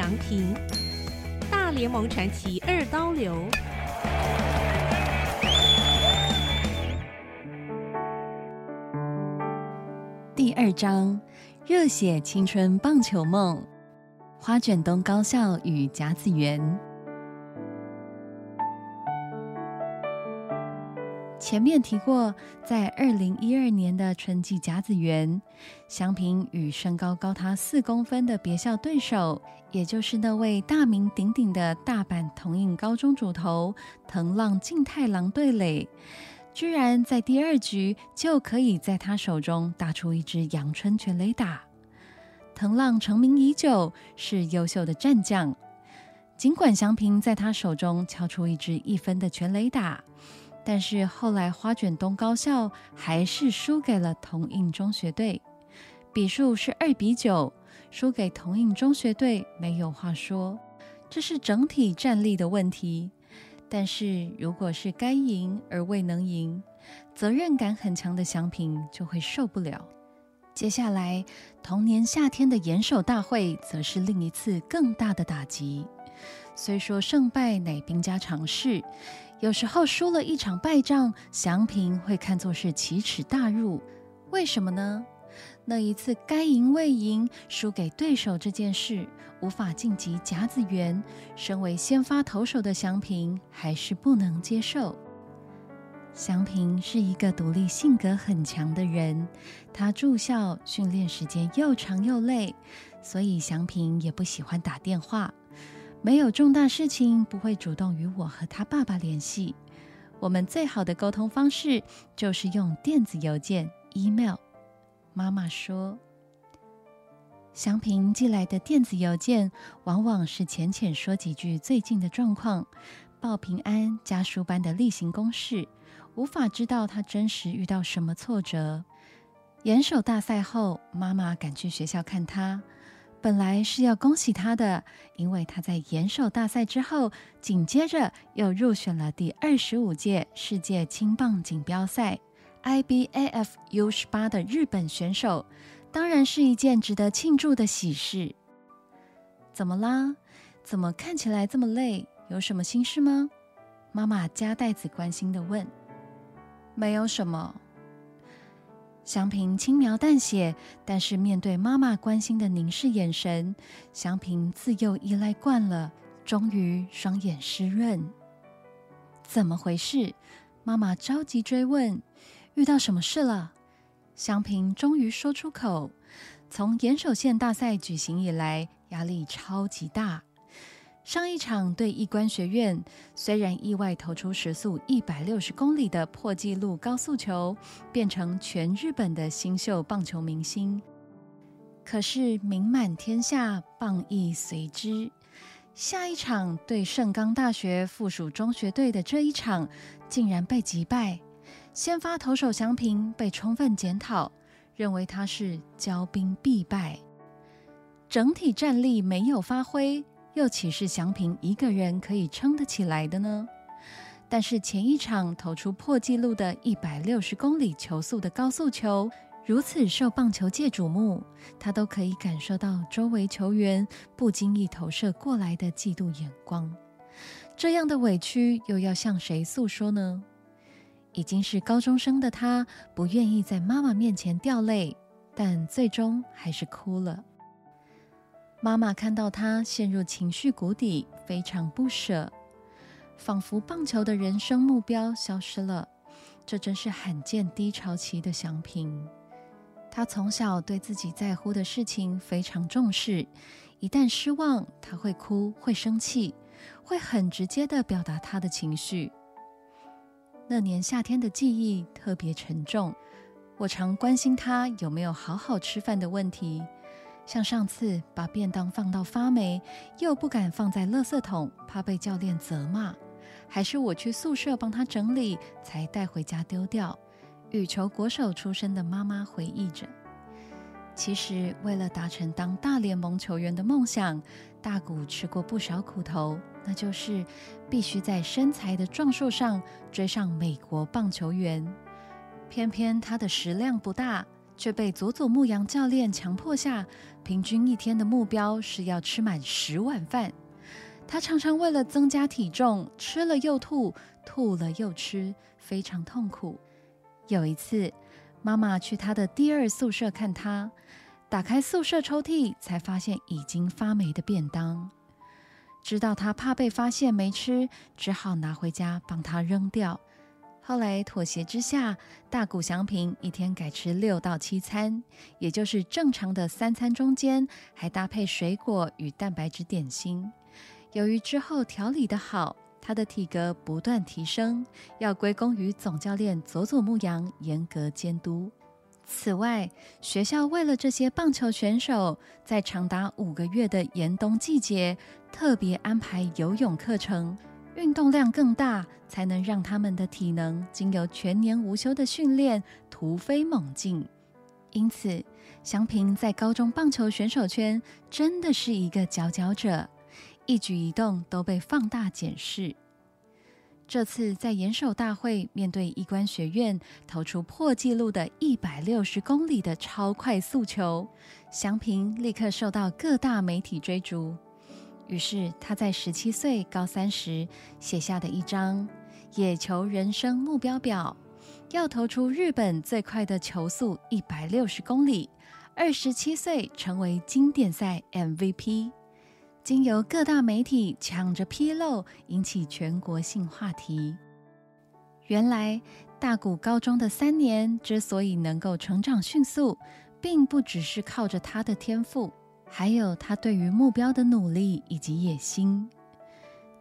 祥平，大联盟传奇二刀流。第二章：热血青春棒球梦，花卷东高校与甲子园。前面提过，在二零一二年的春季甲子园，祥平与身高高他四公分的别校对手，也就是那位大名鼎鼎的大阪同印高中主头藤浪静太郎对垒，居然在第二局就可以在他手中打出一支阳春全垒打。藤浪成名已久，是优秀的战将，尽管祥平在他手中敲出一支一分的全垒打。但是后来，花卷东高校还是输给了同印中学队，比数是二比九，输给同印中学队没有话说，这是整体战力的问题。但是如果是该赢而未能赢，责任感很强的祥平就会受不了。接下来，同年夏天的严守大会则是另一次更大的打击。虽说胜败乃兵家常事。有时候输了一场败仗，祥平会看作是奇耻大辱。为什么呢？那一次该赢未赢，输给对手这件事，无法晋级甲子园。身为先发投手的祥平还是不能接受。祥平是一个独立性格很强的人，他住校训练时间又长又累，所以祥平也不喜欢打电话。没有重大事情，不会主动与我和他爸爸联系。我们最好的沟通方式就是用电子邮件 （email）。妈妈说，祥平寄来的电子邮件往往是浅浅说几句最近的状况，报平安、家书般的例行公事，无法知道他真实遇到什么挫折。严守大赛后，妈妈赶去学校看他。本来是要恭喜他的，因为他在延寿大赛之后，紧接着又入选了第二十五届世界青棒锦标赛 （IBAF U 十八）的日本选手，当然是一件值得庆祝的喜事。怎么啦？怎么看起来这么累？有什么心事吗？妈妈加代子关心的问。没有什么。祥平轻描淡写，但是面对妈妈关心的凝视眼神，祥平自幼依赖惯了，终于双眼湿润。怎么回事？妈妈着急追问：“遇到什么事了？”祥平终于说出口：“从岩手县大赛举行以来，压力超级大。”上一场对艺官学院，虽然意外投出时速一百六十公里的破纪录高速球，变成全日本的新秀棒球明星，可是名满天下，棒亦随之。下一场对盛冈大学附属中学队的这一场，竟然被击败。先发投手祥平被充分检讨，认为他是骄兵必败，整体战力没有发挥。又岂是祥平一个人可以撑得起来的呢？但是前一场投出破纪录的一百六十公里球速的高速球，如此受棒球界瞩目，他都可以感受到周围球员不经意投射过来的嫉妒眼光。这样的委屈又要向谁诉说呢？已经是高中生的他，不愿意在妈妈面前掉泪，但最终还是哭了。妈妈看到他陷入情绪谷底，非常不舍，仿佛棒球的人生目标消失了。这真是罕见低潮期的祥平。他从小对自己在乎的事情非常重视，一旦失望，他会哭，会生气，会很直接的表达他的情绪。那年夏天的记忆特别沉重，我常关心他有没有好好吃饭的问题。像上次把便当放到发霉，又不敢放在垃圾桶，怕被教练责骂；还是我去宿舍帮他整理，才带回家丢掉。羽球国手出身的妈妈回忆着，其实为了达成当大联盟球员的梦想，大谷吃过不少苦头，那就是必须在身材的壮硕上追上美国棒球员。偏偏他的食量不大。却被佐佐木阳教练强迫下，平均一天的目标是要吃满十碗饭。他常常为了增加体重，吃了又吐，吐了又吃，非常痛苦。有一次，妈妈去他的第二宿舍看他，打开宿舍抽屉，才发现已经发霉的便当。知道他怕被发现没吃，只好拿回家帮他扔掉。后来妥协之下，大谷祥平一天改吃六到七餐，也就是正常的三餐中间还搭配水果与蛋白质点心。由于之后调理的好，他的体格不断提升，要归功于总教练佐佐木阳严格监督。此外，学校为了这些棒球选手，在长达五个月的严冬季节，特别安排游泳课程，运动量更大，才能让他们的体能经由全年无休的训练突飞猛进。因此，祥平在高中棒球选手圈真的是一个佼佼者，一举一动都被放大检视。这次在延守大会面对医官学院投出破纪录的一百六十公里的超快速球，祥平立刻受到各大媒体追逐。于是他在十七岁高三时写下的一张野球人生目标表，要投出日本最快的球速一百六十公里，二十七岁成为经典赛 MVP。经由各大媒体抢着披露，引起全国性话题。原来大谷高中的三年之所以能够成长迅速，并不只是靠着他的天赋，还有他对于目标的努力以及野心。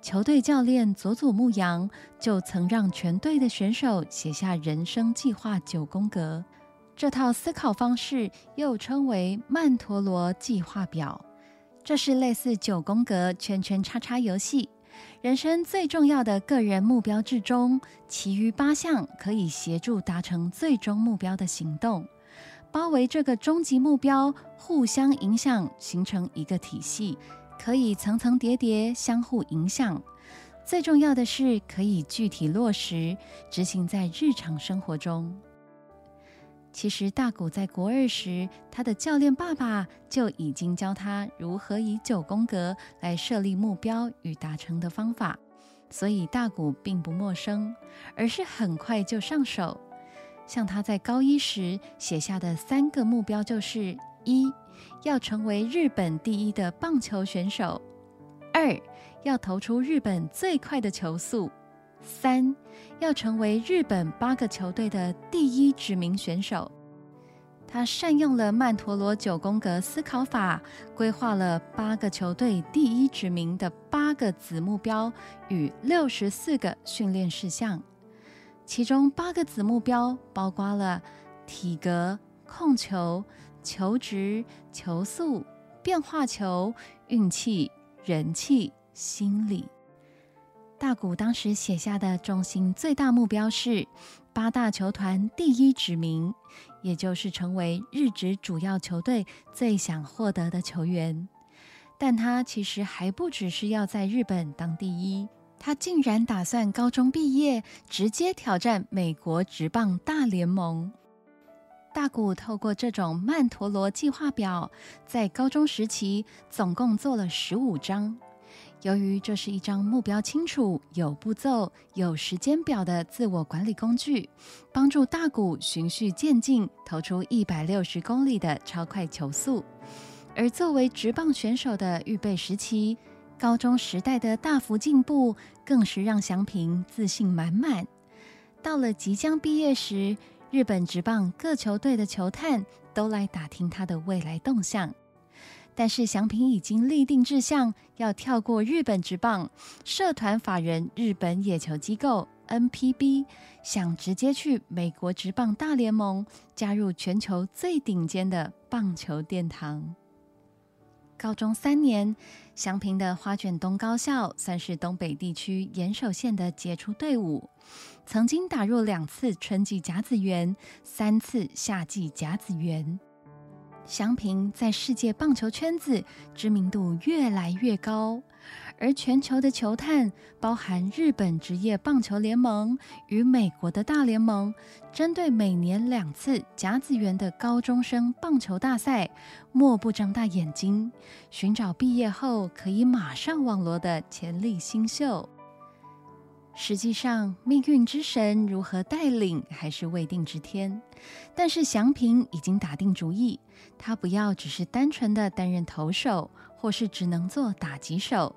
球队教练佐佐木阳就曾让全队的选手写下人生计划九宫格，这套思考方式又称为曼陀罗计划表。这是类似九宫格圈圈叉叉游戏，人生最重要的个人目标之中，其余八项可以协助达成最终目标的行动，包围这个终极目标，互相影响，形成一个体系，可以层层叠叠相互影响。最重要的是可以具体落实执行在日常生活中。其实大谷在国二时，他的教练爸爸就已经教他如何以九宫格来设立目标与达成的方法，所以大谷并不陌生，而是很快就上手。像他在高一时写下的三个目标就是：一要成为日本第一的棒球选手；二要投出日本最快的球速。三要成为日本八个球队的第一指名选手，他善用了曼陀罗九宫格思考法，规划了八个球队第一指名的八个子目标与六十四个训练事项。其中八个子目标包括了体格、控球、球值、球速、变化球、运气、人气、心理。大谷当时写下的中心最大目标是八大球团第一指名，也就是成为日职主要球队最想获得的球员。但他其实还不只是要在日本当第一，他竟然打算高中毕业直接挑战美国职棒大联盟。大谷透过这种曼陀罗计划表，在高中时期总共做了十五张。由于这是一张目标清楚、有步骤、有时间表的自我管理工具，帮助大谷循序渐进投出一百六十公里的超快球速。而作为职棒选手的预备时期，高中时代的大幅进步，更是让祥平自信满满。到了即将毕业时，日本职棒各球队的球探都来打听他的未来动向。但是祥平已经立定志向，要跳过日本职棒社团法人日本野球机构 NPB，想直接去美国职棒大联盟，加入全球最顶尖的棒球殿堂。高中三年，祥平的花卷东高校算是东北地区岩手县的杰出队伍，曾经打入两次春季甲子园，三次夏季甲子园。祥平在世界棒球圈子知名度越来越高，而全球的球探，包含日本职业棒球联盟与美国的大联盟，针对每年两次甲子园的高中生棒球大赛，莫不张大眼睛，寻找毕业后可以马上网罗的潜力新秀。实际上，命运之神如何带领还是未定之天。但是祥平已经打定主意，他不要只是单纯的担任投手，或是只能做打击手。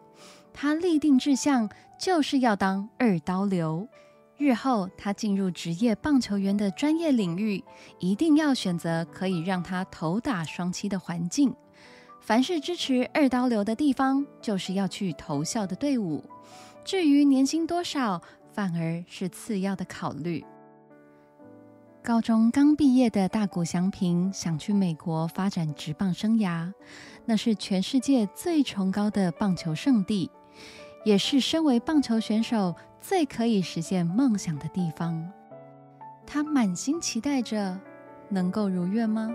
他立定志向，就是要当二刀流。日后他进入职业棒球员的专业领域，一定要选择可以让他投打双七的环境。凡是支持二刀流的地方，就是要去投效的队伍。至于年薪多少，反而是次要的考虑。高中刚毕业的大谷翔平想去美国发展职棒生涯，那是全世界最崇高的棒球圣地，也是身为棒球选手最可以实现梦想的地方。他满心期待着，能够如愿吗？